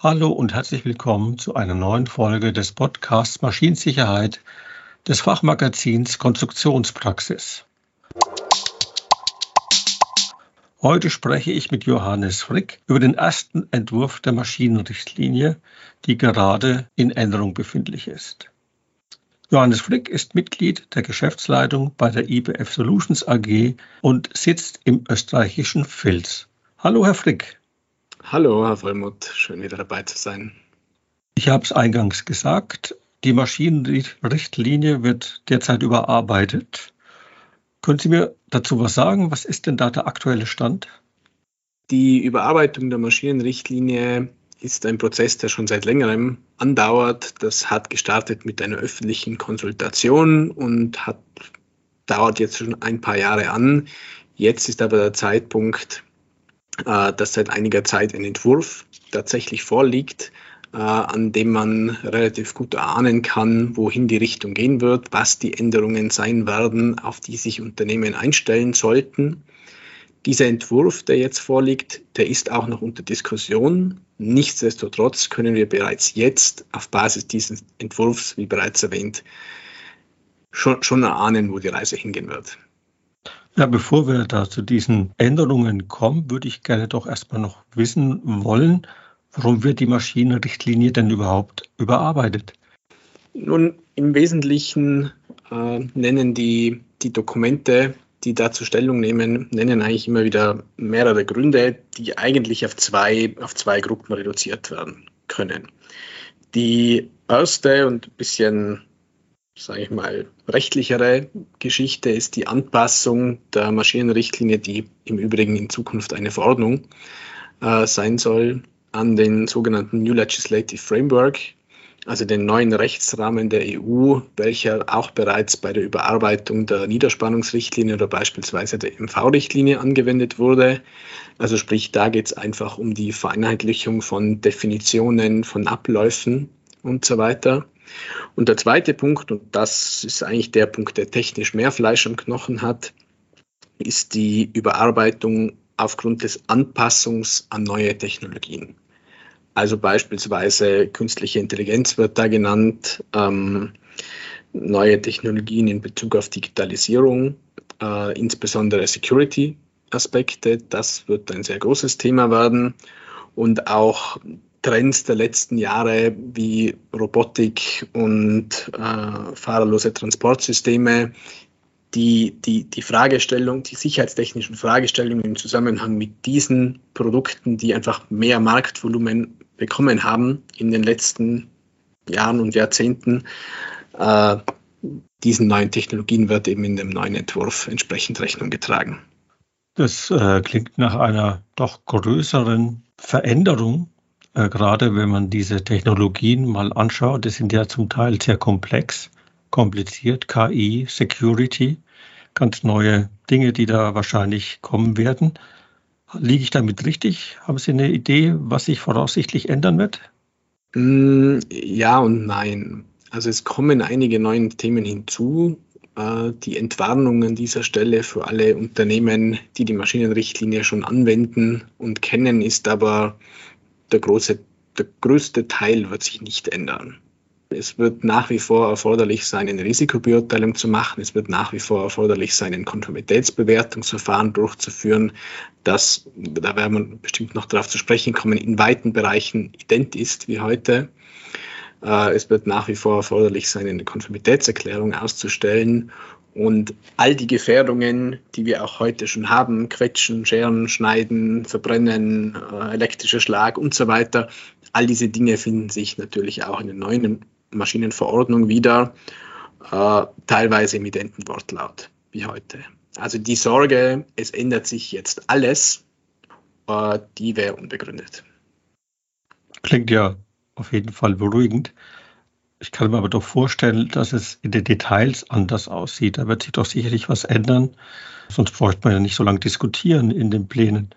Hallo und herzlich willkommen zu einer neuen Folge des Podcasts Maschinensicherheit des Fachmagazins Konstruktionspraxis. Heute spreche ich mit Johannes Frick über den ersten Entwurf der Maschinenrichtlinie, die gerade in Änderung befindlich ist. Johannes Frick ist Mitglied der Geschäftsleitung bei der IBF Solutions AG und sitzt im österreichischen Vils. Hallo, Herr Frick. Hallo, Herr Vollmuth, schön wieder dabei zu sein. Ich habe es eingangs gesagt, die Maschinenrichtlinie wird derzeit überarbeitet. Können Sie mir dazu was sagen? Was ist denn da der aktuelle Stand? Die Überarbeitung der Maschinenrichtlinie ist ein Prozess, der schon seit längerem andauert. Das hat gestartet mit einer öffentlichen Konsultation und hat, dauert jetzt schon ein paar Jahre an. Jetzt ist aber der Zeitpunkt, äh, dass seit einiger Zeit ein Entwurf tatsächlich vorliegt, äh, an dem man relativ gut erahnen kann, wohin die Richtung gehen wird, was die Änderungen sein werden, auf die sich Unternehmen einstellen sollten. Dieser Entwurf, der jetzt vorliegt, der ist auch noch unter Diskussion. Nichtsdestotrotz können wir bereits jetzt auf Basis dieses Entwurfs, wie bereits erwähnt, schon, schon erahnen, wo die Reise hingehen wird. Ja, bevor wir da zu diesen Änderungen kommen, würde ich gerne doch erstmal noch wissen wollen, warum wird die Maschinenrichtlinie denn überhaupt überarbeitet? Nun, im Wesentlichen äh, nennen die, die Dokumente, die dazu Stellung nehmen, nennen eigentlich immer wieder mehrere Gründe, die eigentlich auf zwei, auf zwei Gruppen reduziert werden können. Die erste und ein bisschen sage ich mal, rechtlichere Geschichte ist die Anpassung der Maschinenrichtlinie, die im Übrigen in Zukunft eine Verordnung äh, sein soll, an den sogenannten New Legislative Framework, also den neuen Rechtsrahmen der EU, welcher auch bereits bei der Überarbeitung der Niederspannungsrichtlinie oder beispielsweise der MV-Richtlinie angewendet wurde. Also sprich, da geht es einfach um die Vereinheitlichung von Definitionen, von Abläufen und so weiter. Und der zweite Punkt, und das ist eigentlich der Punkt, der technisch mehr Fleisch am Knochen hat, ist die Überarbeitung aufgrund des Anpassungs an neue Technologien. Also beispielsweise künstliche Intelligenz wird da genannt, ähm, neue Technologien in Bezug auf Digitalisierung, äh, insbesondere Security-Aspekte, das wird ein sehr großes Thema werden. Und auch Trends der letzten Jahre wie Robotik und äh, fahrerlose Transportsysteme, die, die, die Fragestellung, die sicherheitstechnischen Fragestellungen im Zusammenhang mit diesen Produkten, die einfach mehr Marktvolumen bekommen haben in den letzten Jahren und Jahrzehnten, äh, diesen neuen Technologien wird eben in dem neuen Entwurf entsprechend Rechnung getragen. Das äh, klingt nach einer doch größeren Veränderung äh, gerade wenn man diese Technologien mal anschaut, die sind ja zum Teil sehr komplex, kompliziert, KI, Security, ganz neue Dinge, die da wahrscheinlich kommen werden. Liege ich damit richtig? Haben Sie eine Idee, was sich voraussichtlich ändern wird? Mm, ja und nein. Also es kommen einige neue Themen hinzu. Äh, die Entwarnung an dieser Stelle für alle Unternehmen, die die Maschinenrichtlinie schon anwenden und kennen, ist aber der, große, der größte Teil wird sich nicht ändern. Es wird nach wie vor erforderlich sein, eine Risikobeurteilung zu machen. Es wird nach wie vor erforderlich sein, ein Konformitätsbewertungsverfahren durchzuführen, das, da werden wir bestimmt noch darauf zu sprechen kommen, in weiten Bereichen ident ist wie heute. Äh, es wird nach wie vor erforderlich sein, eine Konformitätserklärung auszustellen und all die Gefährdungen, die wir auch heute schon haben, Quetschen, Scheren, Schneiden, Verbrennen, äh, elektrischer Schlag und so weiter, all diese Dinge finden sich natürlich auch in der neuen Maschinenverordnung wieder, äh, teilweise im identen Wortlaut wie heute. Also die Sorge, es ändert sich jetzt alles, äh, die wäre unbegründet. Klingt ja auf jeden Fall beruhigend. Ich kann mir aber doch vorstellen, dass es in den Details anders aussieht. Da wird sich doch sicherlich was ändern. Sonst bräuchte man ja nicht so lange diskutieren in den Plänen.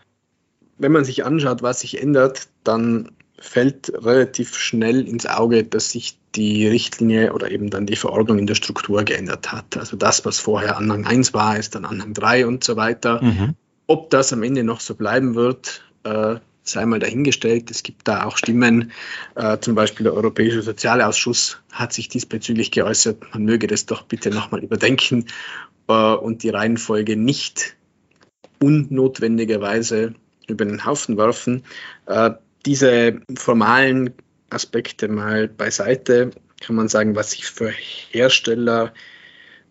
Wenn man sich anschaut, was sich ändert, dann fällt relativ schnell ins Auge, dass sich die Richtlinie oder eben dann die Verordnung in der Struktur geändert hat. Also das, was vorher Anhang 1 war, ist dann Anhang 3 und so weiter. Mhm. Ob das am Ende noch so bleiben wird, äh, sei mal dahingestellt. Es gibt da auch Stimmen, äh, zum Beispiel der Europäische Sozialausschuss hat sich diesbezüglich geäußert, man möge das doch bitte nochmal überdenken äh, und die Reihenfolge nicht unnotwendigerweise über den Haufen werfen. Äh, diese formalen Aspekte mal beiseite, kann man sagen, was sich für Hersteller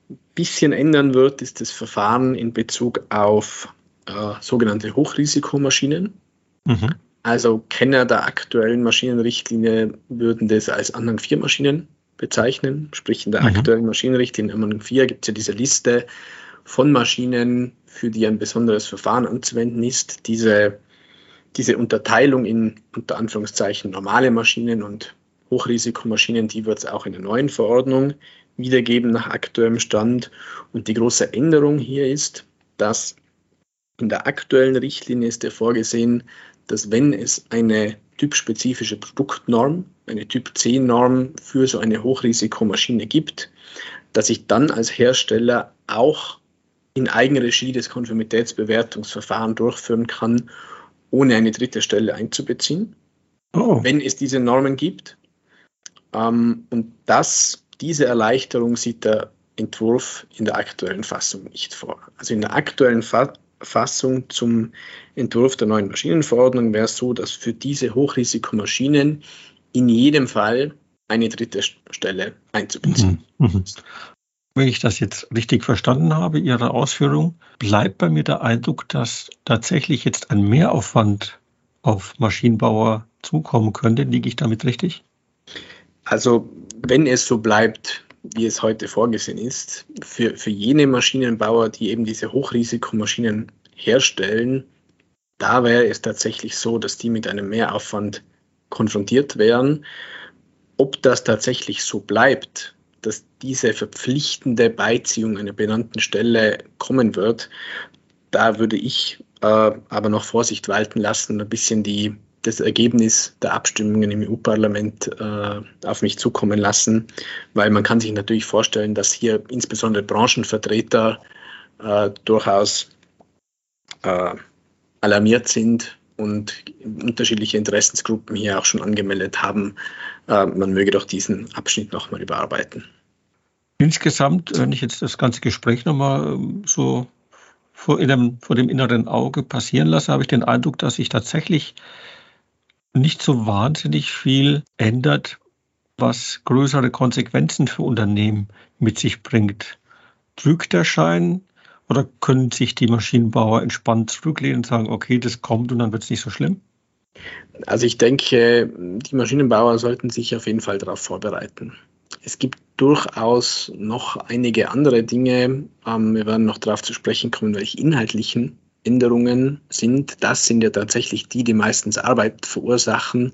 ein bisschen ändern wird, ist das Verfahren in Bezug auf äh, sogenannte Hochrisikomaschinen. Mhm. Also Kenner der aktuellen Maschinenrichtlinie würden das als Anhang 4 Maschinen bezeichnen. Sprich, in der mhm. aktuellen Maschinenrichtlinie Anhang 4 gibt es ja diese Liste von Maschinen, für die ein besonderes Verfahren anzuwenden ist. Diese, diese Unterteilung in unter Anführungszeichen normale Maschinen und Hochrisikomaschinen, die wird es auch in der neuen Verordnung wiedergeben nach aktuellem Stand. Und die große Änderung hier ist, dass in der aktuellen Richtlinie ist ja vorgesehen, dass wenn es eine typspezifische Produktnorm, eine Typ C-Norm für so eine Hochrisikomaschine gibt, dass ich dann als Hersteller auch in Eigenregie das Konformitätsbewertungsverfahren durchführen kann, ohne eine dritte Stelle einzubeziehen, oh. wenn es diese Normen gibt. Ähm, und das, diese Erleichterung sieht der Entwurf in der aktuellen Fassung nicht vor. Also in der aktuellen Fa Fassung zum Entwurf der neuen Maschinenverordnung wäre es so, dass für diese Hochrisikomaschinen in jedem Fall eine dritte Stelle einzubeziehen. Mhm. Mhm. Wenn ich das jetzt richtig verstanden habe, Ihre Ausführung, bleibt bei mir der Eindruck, dass tatsächlich jetzt ein Mehraufwand auf Maschinenbauer zukommen könnte. Liege ich damit richtig? Also wenn es so bleibt, wie es heute vorgesehen ist, für, für jene Maschinenbauer, die eben diese Hochrisikomaschinen herstellen, da wäre es tatsächlich so, dass die mit einem Mehraufwand konfrontiert wären. Ob das tatsächlich so bleibt, dass diese verpflichtende Beiziehung einer benannten Stelle kommen wird, da würde ich äh, aber noch Vorsicht walten lassen ein bisschen die das Ergebnis der Abstimmungen im EU-Parlament äh, auf mich zukommen lassen, weil man kann sich natürlich vorstellen, dass hier insbesondere Branchenvertreter äh, durchaus äh, alarmiert sind und unterschiedliche Interessensgruppen hier auch schon angemeldet haben, äh, man möge doch diesen Abschnitt nochmal überarbeiten. Insgesamt, wenn ich jetzt das ganze Gespräch nochmal ähm, so vor, dem, vor dem inneren Auge passieren lasse, habe ich den Eindruck, dass sich tatsächlich nicht so wahnsinnig viel ändert, was größere Konsequenzen für Unternehmen mit sich bringt. Drückt der Schein oder können sich die Maschinenbauer entspannt zurücklehnen und sagen, okay, das kommt und dann wird es nicht so schlimm? Also ich denke, die Maschinenbauer sollten sich auf jeden Fall darauf vorbereiten. Es gibt durchaus noch einige andere Dinge. Ähm, wir werden noch darauf zu sprechen kommen, welche inhaltlichen Änderungen sind, das sind ja tatsächlich die, die meistens Arbeit verursachen.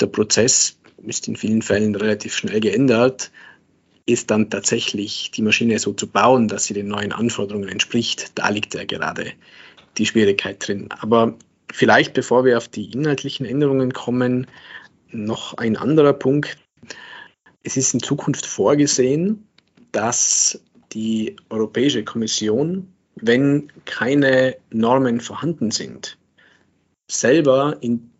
Der Prozess ist in vielen Fällen relativ schnell geändert, ist dann tatsächlich die Maschine so zu bauen, dass sie den neuen Anforderungen entspricht. Da liegt ja gerade die Schwierigkeit drin. Aber vielleicht, bevor wir auf die inhaltlichen Änderungen kommen, noch ein anderer Punkt. Es ist in Zukunft vorgesehen, dass die Europäische Kommission wenn keine Normen vorhanden sind, selber in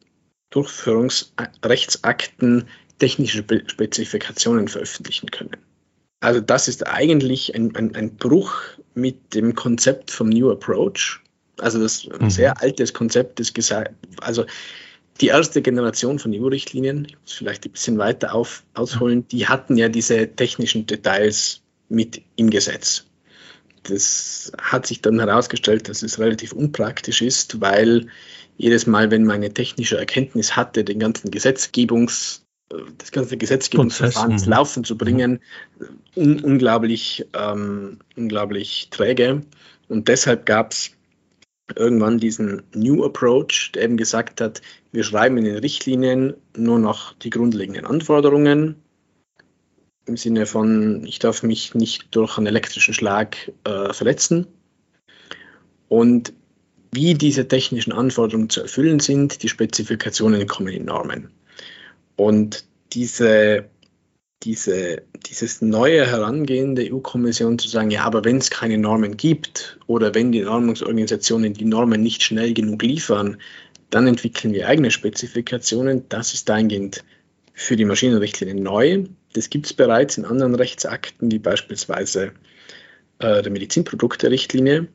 Durchführungsrechtsakten technische Spezifikationen veröffentlichen können. Also das ist eigentlich ein, ein, ein Bruch mit dem Konzept vom New Approach. Also das mhm. sehr altes Konzept ist gesagt, also die erste Generation von EU-Richtlinien, ich muss vielleicht ein bisschen weiter auf, ausholen, die hatten ja diese technischen Details mit im Gesetz das hat sich dann herausgestellt, dass es relativ unpraktisch ist, weil jedes Mal, wenn man eine technische Erkenntnis hatte, den ganzen Gesetzgebungs, das ganze Gesetzgebungsverfahren ins Laufen zu bringen, un unglaublich, ähm, unglaublich träge. Und deshalb gab es irgendwann diesen New Approach, der eben gesagt hat, wir schreiben in den Richtlinien nur noch die grundlegenden Anforderungen, im Sinne von, ich darf mich nicht durch einen elektrischen Schlag äh, verletzen. Und wie diese technischen Anforderungen zu erfüllen sind, die Spezifikationen kommen in Normen. Und diese, diese, dieses neue Herangehen der EU-Kommission zu sagen, ja, aber wenn es keine Normen gibt oder wenn die Normungsorganisationen die Normen nicht schnell genug liefern, Dann entwickeln wir eigene Spezifikationen. Das ist dahingehend für die Maschinenrichtlinie neu. Das gibt es bereits in anderen Rechtsakten, wie beispielsweise äh, der Medizinprodukte-Richtlinie.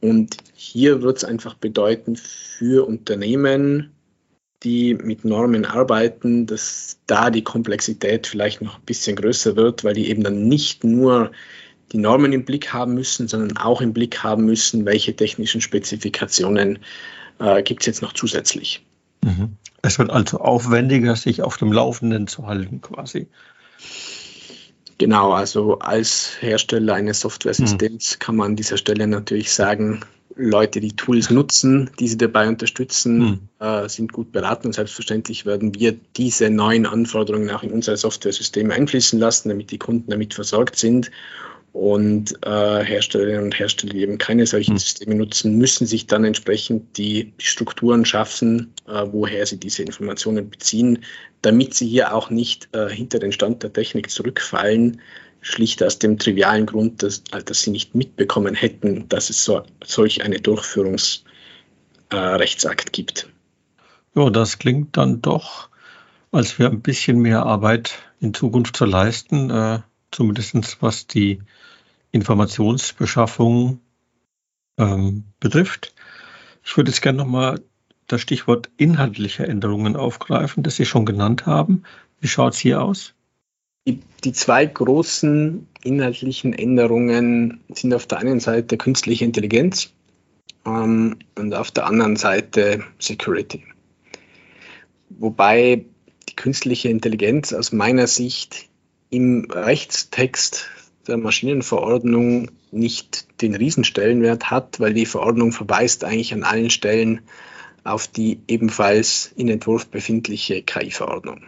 Und hier wird es einfach bedeuten für Unternehmen, die mit Normen arbeiten, dass da die Komplexität vielleicht noch ein bisschen größer wird, weil die eben dann nicht nur die Normen im Blick haben müssen, sondern auch im Blick haben müssen, welche technischen Spezifikationen äh, gibt es jetzt noch zusätzlich. Mhm. Es wird also aufwendiger, sich auf dem Laufenden zu halten quasi. Genau, also als Hersteller eines Software-Systems mhm. kann man an dieser Stelle natürlich sagen, Leute, die Tools nutzen, die sie dabei unterstützen, mhm. äh, sind gut beraten und selbstverständlich werden wir diese neuen Anforderungen auch in unsere Software-Systeme einfließen lassen, damit die Kunden damit versorgt sind und äh, Herstellerinnen und Hersteller, die eben keine solchen hm. Systeme nutzen, müssen sich dann entsprechend die, die Strukturen schaffen, äh, woher sie diese Informationen beziehen, damit sie hier auch nicht äh, hinter den Stand der Technik zurückfallen, schlicht aus dem trivialen Grund, dass, äh, dass sie nicht mitbekommen hätten, dass es so, solch eine Durchführungsrechtsakt äh, gibt. Ja, das klingt dann doch, als wäre ein bisschen mehr Arbeit in Zukunft zu leisten, äh, zumindest was die Informationsbeschaffung ähm, betrifft. Ich würde jetzt gerne nochmal das Stichwort inhaltliche Änderungen aufgreifen, das Sie schon genannt haben. Wie schaut es hier aus? Die, die, zwei großen inhaltlichen Änderungen sind auf der einen Seite künstliche Intelligenz ähm, und auf der anderen Seite Security. Wobei die künstliche Intelligenz aus meiner Sicht im Rechtstext der Maschinenverordnung nicht den Riesenstellenwert hat, weil die Verordnung verweist eigentlich an allen Stellen auf die ebenfalls in Entwurf befindliche KI-Verordnung.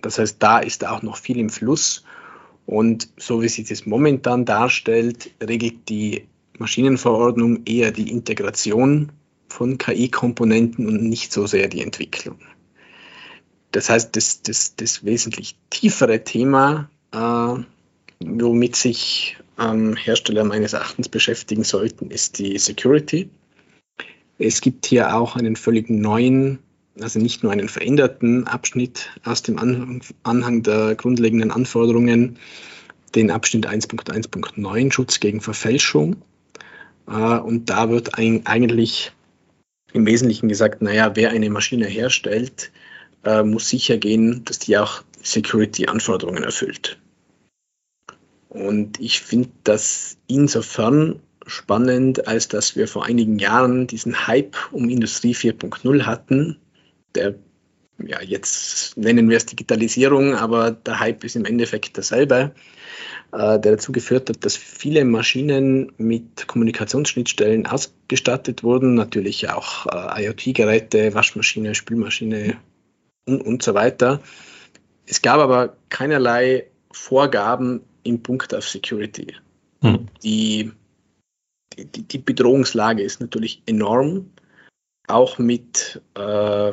Das heißt, da ist auch noch viel im Fluss und so wie sich das momentan darstellt, regelt die Maschinenverordnung eher die Integration von KI-Komponenten und nicht so sehr die Entwicklung. Das heißt, das, das, das wesentlich tiefere Thema äh, womit sich ähm, Hersteller meines Erachtens beschäftigen sollten, ist die Security. Es gibt hier auch einen völlig neuen, also nicht nur einen veränderten Abschnitt aus dem Anhang, Anhang der grundlegenden Anforderungen, den Abschnitt 1.1.9 Schutz gegen Verfälschung. Äh, und da wird ein, eigentlich im Wesentlichen gesagt, naja, wer eine Maschine herstellt, äh, muss sicher gehen, dass die auch Security-Anforderungen erfüllt. Und ich finde das insofern spannend, als dass wir vor einigen Jahren diesen Hype um Industrie 4.0 hatten, der ja, jetzt nennen wir es Digitalisierung, aber der Hype ist im Endeffekt derselbe, äh, der dazu geführt hat, dass viele Maschinen mit Kommunikationsschnittstellen ausgestattet wurden, natürlich auch äh, IoT-Geräte, Waschmaschine, Spülmaschine und, und so weiter. Es gab aber keinerlei Vorgaben, im Punkt auf Security. Hm. Die, die, die, Bedrohungslage ist natürlich enorm, auch mit, äh,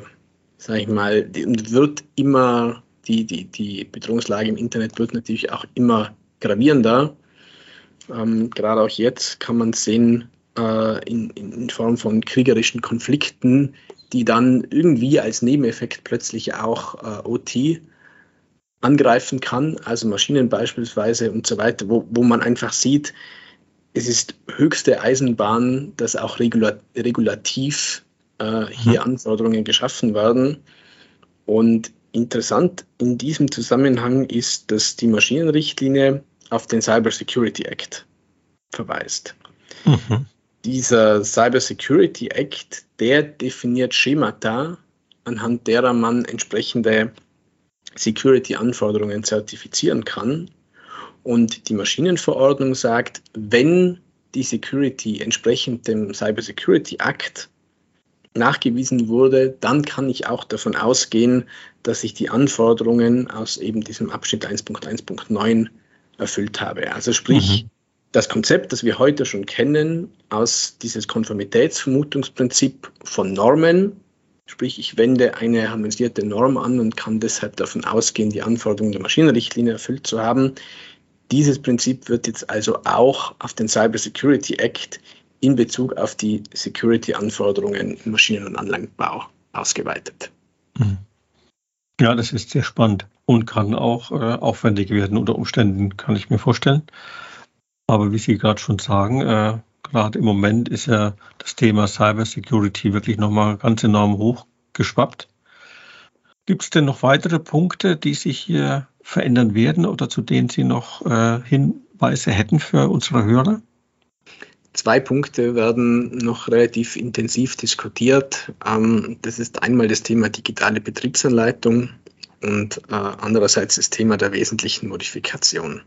sag ich mal, wird immer, die, die, die Bedrohungslage im Internet wird natürlich auch immer gravierender. Ähm, gerade auch jetzt kann man sehen, äh, in, in Form von kriegerischen Konflikten, die dann irgendwie als Nebeneffekt plötzlich auch äh, OT angreifen kann, also Maschinen beispielsweise und so weiter, wo, wo man einfach sieht, es ist höchste Eisenbahn, dass auch regulativ äh, hier mhm. Anforderungen geschaffen werden. Und interessant in diesem Zusammenhang ist, dass die Maschinenrichtlinie auf den Cyber Security Act verweist. Mhm. Dieser Cyber Security Act, der definiert Schemata, anhand derer man entsprechende Security-Anforderungen zertifizieren kann. Und die Maschinenverordnung sagt, wenn die Security entsprechend dem Cyber Security Act nachgewiesen wurde, dann kann ich auch davon ausgehen, dass ich die Anforderungen aus eben diesem Abschnitt 1.1.9 erfüllt habe. Also sprich, mhm. das Konzept, das wir heute schon kennen, aus dieses Konformitätsvermutungsprinzip von Normen, Sprich, ich wende eine harmonisierte Norm an und kann deshalb davon ausgehen, die Anforderungen der Maschinenrichtlinie erfüllt zu haben. Dieses Prinzip wird jetzt also auch auf den Cyber Security Act in Bezug auf die Security-Anforderungen im Maschinen- und Anlagenbau ausgeweitet. Mhm. Ja, das ist sehr spannend und kann auch äh, aufwendig werden unter Umständen, kann ich mir vorstellen. Aber wie Sie gerade schon sagen, äh, gerade im Moment ist ja das Thema Cyber Security wirklich nochmal ganz enorm hochgeschwappt. Gibt es denn noch weitere Punkte, die sich hier verändern werden oder zu denen Sie noch äh, Hinweise hätten für unsere Hörer? Zwei Punkte werden noch relativ intensiv diskutiert. Ähm, das ist einmal das Thema digitale Betriebsanleitung und äh, andererseits das Thema der wesentlichen Modifikation.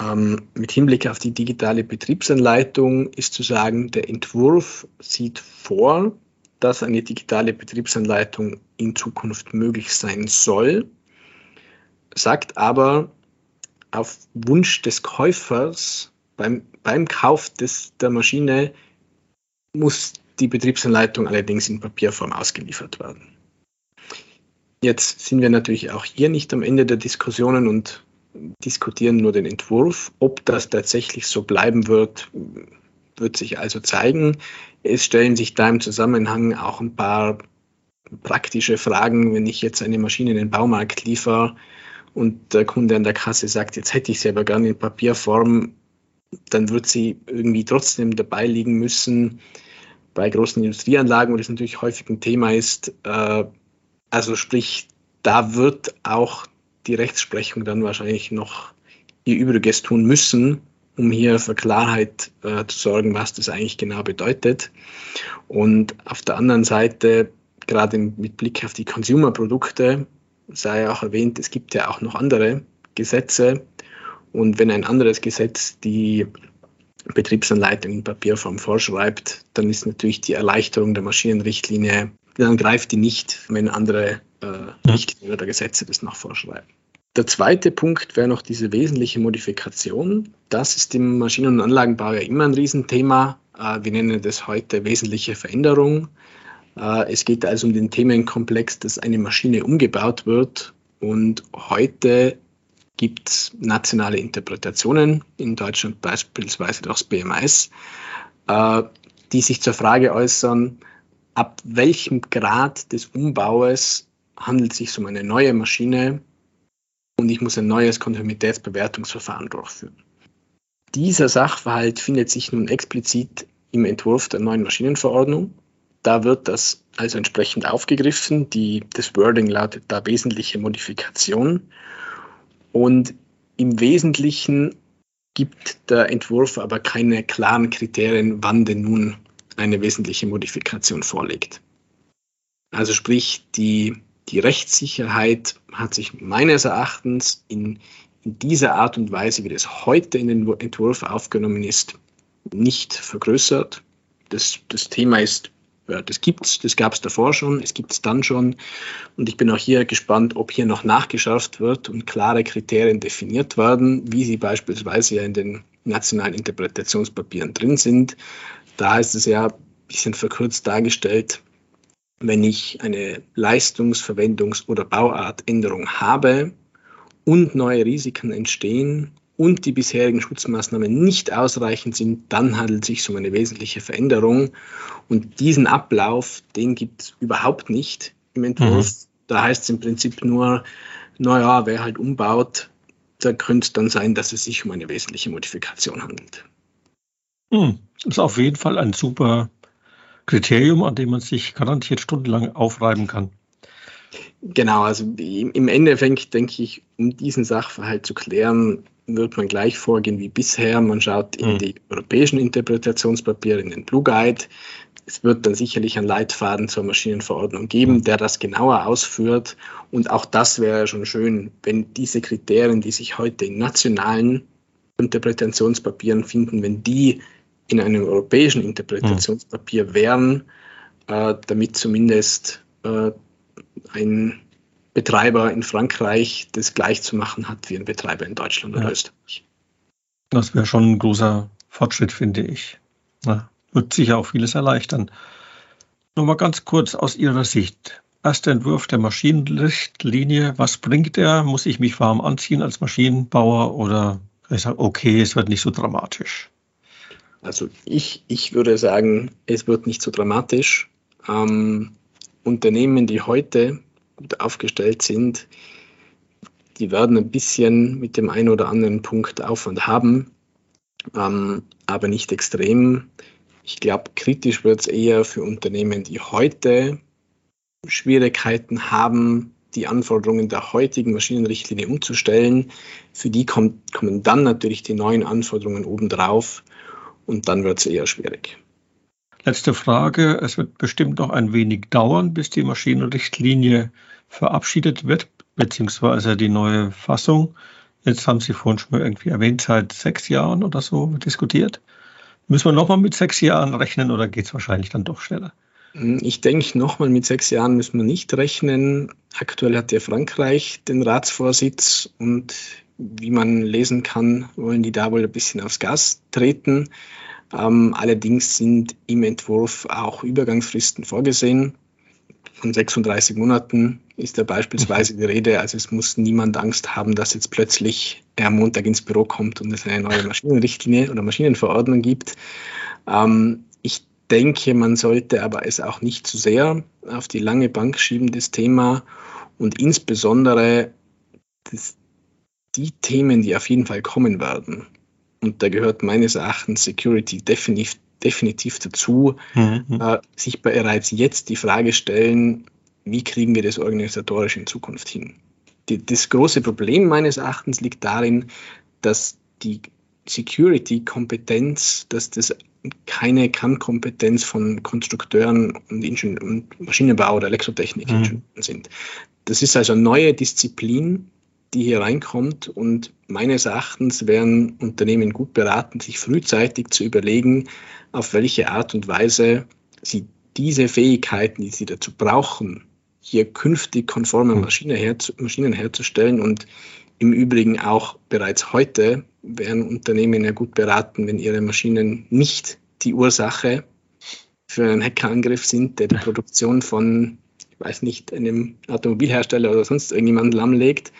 Ähm, mit Hinblick auf die digitale Betriebsanleitung ist zu sagen, der Entwurf sieht vor, dass eine digitale Betriebsanleitung in Zukunft möglich sein soll, sagt aber auf Wunsch des Käufers beim, beim Kauf des, der Maschine muss die Betriebsanleitung allerdings in Papierform ausgeliefert werden. Jetzt sind wir natürlich auch hier nicht am Ende der Diskussionen und diskutieren nur den Entwurf. Ob das tatsächlich so bleiben wird, wird sich also zeigen. Es stellen sich da im Zusammenhang auch ein paar praktische Fragen, wenn ich jetzt eine Maschine in den Baumarkt liefere und der Kunde an der Kasse sagt, jetzt hätte ich sie aber gerne in Papierform, dann wird sie irgendwie trotzdem dabei liegen müssen. Bei großen Industrieanlagen, wo das natürlich häufig ein Thema ist, äh, also sprich, da wird auch die Rechtsprechung dann wahrscheinlich noch ihr Übriges tun müssen, um hier für Klarheit äh, zu sorgen, was das eigentlich genau bedeutet. Und auf der anderen Seite, gerade mit Blick auf die Consumer-Produkte, sei auch erwähnt, es gibt ja auch noch andere Gesetze. Und wenn ein anderes Gesetz die Betriebsanleitung in Papierform vorschreibt, dann ist natürlich die Erleichterung der Maschinenrichtlinie, dann greift die nicht, wenn andere äh, Richtlinien oder Gesetze das noch vorschreiben. Der zweite Punkt wäre noch diese wesentliche Modifikation. Das ist im Maschinen- und Anlagenbau ja immer ein Riesenthema. Äh, wir nennen das heute wesentliche Veränderung. Äh, es geht also um den Themenkomplex, dass eine Maschine umgebaut wird und heute gibt es nationale Interpretationen, in Deutschland beispielsweise durchs BMS, äh, die sich zur Frage äußern, ab welchem Grad des Umbaues handelt es sich um eine neue Maschine und ich muss ein neues Konformitätsbewertungsverfahren durchführen. Dieser Sachverhalt findet sich nun explizit im Entwurf der neuen Maschinenverordnung. Da wird das also entsprechend aufgegriffen. Die, das Wording lautet da wesentliche Modifikation. Und im Wesentlichen gibt der Entwurf aber keine klaren Kriterien, wann denn nun eine wesentliche Modifikation vorliegt. Also sprich, die die Rechtssicherheit hat sich meines Erachtens in, in dieser Art und Weise, wie das heute in den Entwurf aufgenommen ist, nicht vergrößert. Das, das Thema ist, das gibt's, das gab es davor schon, es gibt es dann schon. Und ich bin auch hier gespannt, ob hier noch nachgeschärft wird und klare Kriterien definiert werden, wie sie beispielsweise ja in den nationalen Interpretationspapieren drin sind. Da ist es ja ein bisschen verkürzt dargestellt, wenn ich eine Leistungs-, Verwendungs- oder Bauartänderung habe und neue Risiken entstehen und die bisherigen Schutzmaßnahmen nicht ausreichend sind, dann handelt es sich um eine wesentliche Veränderung. Und diesen Ablauf, den gibt es überhaupt nicht im Entwurf. Mhm. Da heißt es im Prinzip nur, naja, wer halt umbaut, da könnte es dann sein, dass es sich um eine wesentliche Modifikation handelt. Mhm. Das ist auf jeden Fall ein super Kriterium, an dem man sich garantiert stundenlang aufreiben kann. Genau, also im Endeffekt denke ich, um diesen Sachverhalt zu klären, wird man gleich vorgehen wie bisher. Man schaut in mhm. die europäischen Interpretationspapiere, in den Blue Guide. Es wird dann sicherlich einen Leitfaden zur Maschinenverordnung geben, mhm. der das genauer ausführt. Und auch das wäre schon schön, wenn diese Kriterien, die sich heute in nationalen Interpretationspapieren finden, wenn die in einem europäischen Interpretationspapier wären, äh, damit zumindest äh, ein Betreiber in Frankreich das gleich zu machen hat wie ein Betreiber in Deutschland ja. oder Österreich. Das wäre schon ein großer Fortschritt, finde ich. Ja, wird sicher auch vieles erleichtern. Nochmal ganz kurz aus Ihrer Sicht. Erster Entwurf der Maschinenrichtlinie. Was bringt er? Muss ich mich warm anziehen als Maschinenbauer oder ich sage, okay, es wird nicht so dramatisch? Also ich, ich würde sagen, es wird nicht so dramatisch. Ähm, Unternehmen, die heute gut aufgestellt sind, die werden ein bisschen mit dem einen oder anderen Punkt Aufwand haben, ähm, aber nicht extrem. Ich glaube, kritisch wird es eher für Unternehmen, die heute Schwierigkeiten haben, die Anforderungen der heutigen Maschinenrichtlinie umzustellen. Für die kommt, kommen dann natürlich die neuen Anforderungen obendrauf und dann wird es eher schwierig. Letzte Frage. Es wird bestimmt noch ein wenig dauern, bis die Maschinenrichtlinie verabschiedet wird, beziehungsweise die neue Fassung. Jetzt haben Sie vorhin schon mal irgendwie erwähnt, seit sechs Jahren oder so diskutiert. Müssen wir nochmal mit sechs Jahren rechnen oder geht es wahrscheinlich dann doch schneller? Ich denke, nochmal mit sechs Jahren müssen wir nicht rechnen. Aktuell hat ja Frankreich den Ratsvorsitz und wie man lesen kann, wollen die da wohl ein bisschen aufs Gas treten. Ähm, allerdings sind im Entwurf auch Übergangsfristen vorgesehen. Von 36 Monaten ist da beispielsweise die Rede. Also es muss niemand Angst haben, dass jetzt plötzlich er am Montag ins Büro kommt und es eine neue Maschinenrichtlinie oder Maschinenverordnung gibt. Ähm, ich denke, man sollte aber es auch nicht zu sehr auf die lange Bank schieben, das Thema. Und insbesondere das, die Themen, die auf jeden Fall kommen werden, und da gehört meines Erachtens Security definitiv, definitiv dazu, mhm. äh, sich bereits jetzt die Frage stellen, wie kriegen wir das organisatorisch in Zukunft hin? Die, das große Problem meines Erachtens liegt darin, dass die Security-Kompetenz, dass das keine Kernkompetenz von Konstrukteuren und, Ingenieur und Maschinenbau oder Elektrotechnik mhm. sind. Das ist also eine neue Disziplin, die hier reinkommt. Und meines Erachtens wären Unternehmen gut beraten, sich frühzeitig zu überlegen, auf welche Art und Weise sie diese Fähigkeiten, die sie dazu brauchen, hier künftig konforme hm. Maschine herzu, Maschinen herzustellen und im Übrigen auch bereits heute wären Unternehmen ja gut beraten, wenn ihre Maschinen nicht die Ursache für einen Hackerangriff sind, der die Produktion von, ich weiß nicht, einem Automobilhersteller oder sonst irgendjemandem lahmlegt,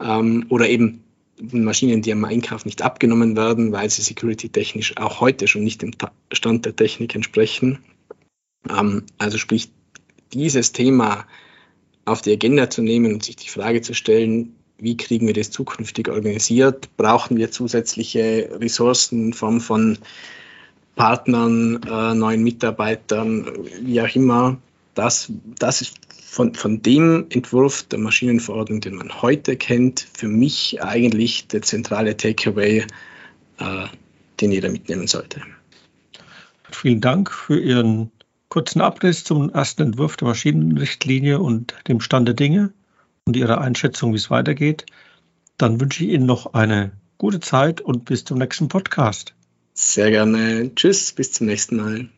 ähm, oder eben Maschinen, die am Einkauf nicht abgenommen werden, weil sie security-technisch auch heute schon nicht dem Stand der Technik entsprechen. Ähm, also sprich, dieses Thema auf die Agenda zu nehmen und sich die Frage zu stellen, wie kriegen wir das zukünftig organisiert? Brauchen wir zusätzliche Ressourcen in Form von Partnern, äh, neuen Mitarbeitern, wie auch immer? Das, das ist von, von dem Entwurf der Maschinenverordnung, den man heute kennt, für mich eigentlich der zentrale Takeaway, äh, den jeder mitnehmen sollte. Vielen Dank für Ihren kurzen Abriss zum ersten Entwurf der Maschinenrichtlinie und dem Stand der Dinge und Ihre Einschätzung, wie es weitergeht. Dann wünsche ich Ihnen noch eine gute Zeit und bis zum nächsten Podcast. Sehr gerne. Tschüss, bis zum nächsten Mal.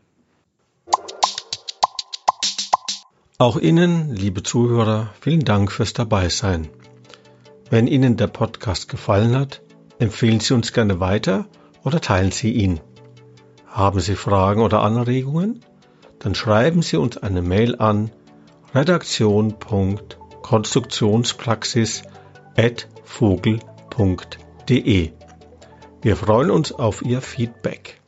Auch Ihnen, liebe Zuhörer, vielen Dank fürs Dabeisein. Wenn Ihnen der Podcast gefallen hat, empfehlen Sie uns gerne weiter oder teilen Sie ihn. Haben Sie Fragen oder Anregungen? Dann schreiben Sie uns eine Mail an redaktion.konstruktionspraxis.vogel.de. Wir freuen uns auf Ihr Feedback.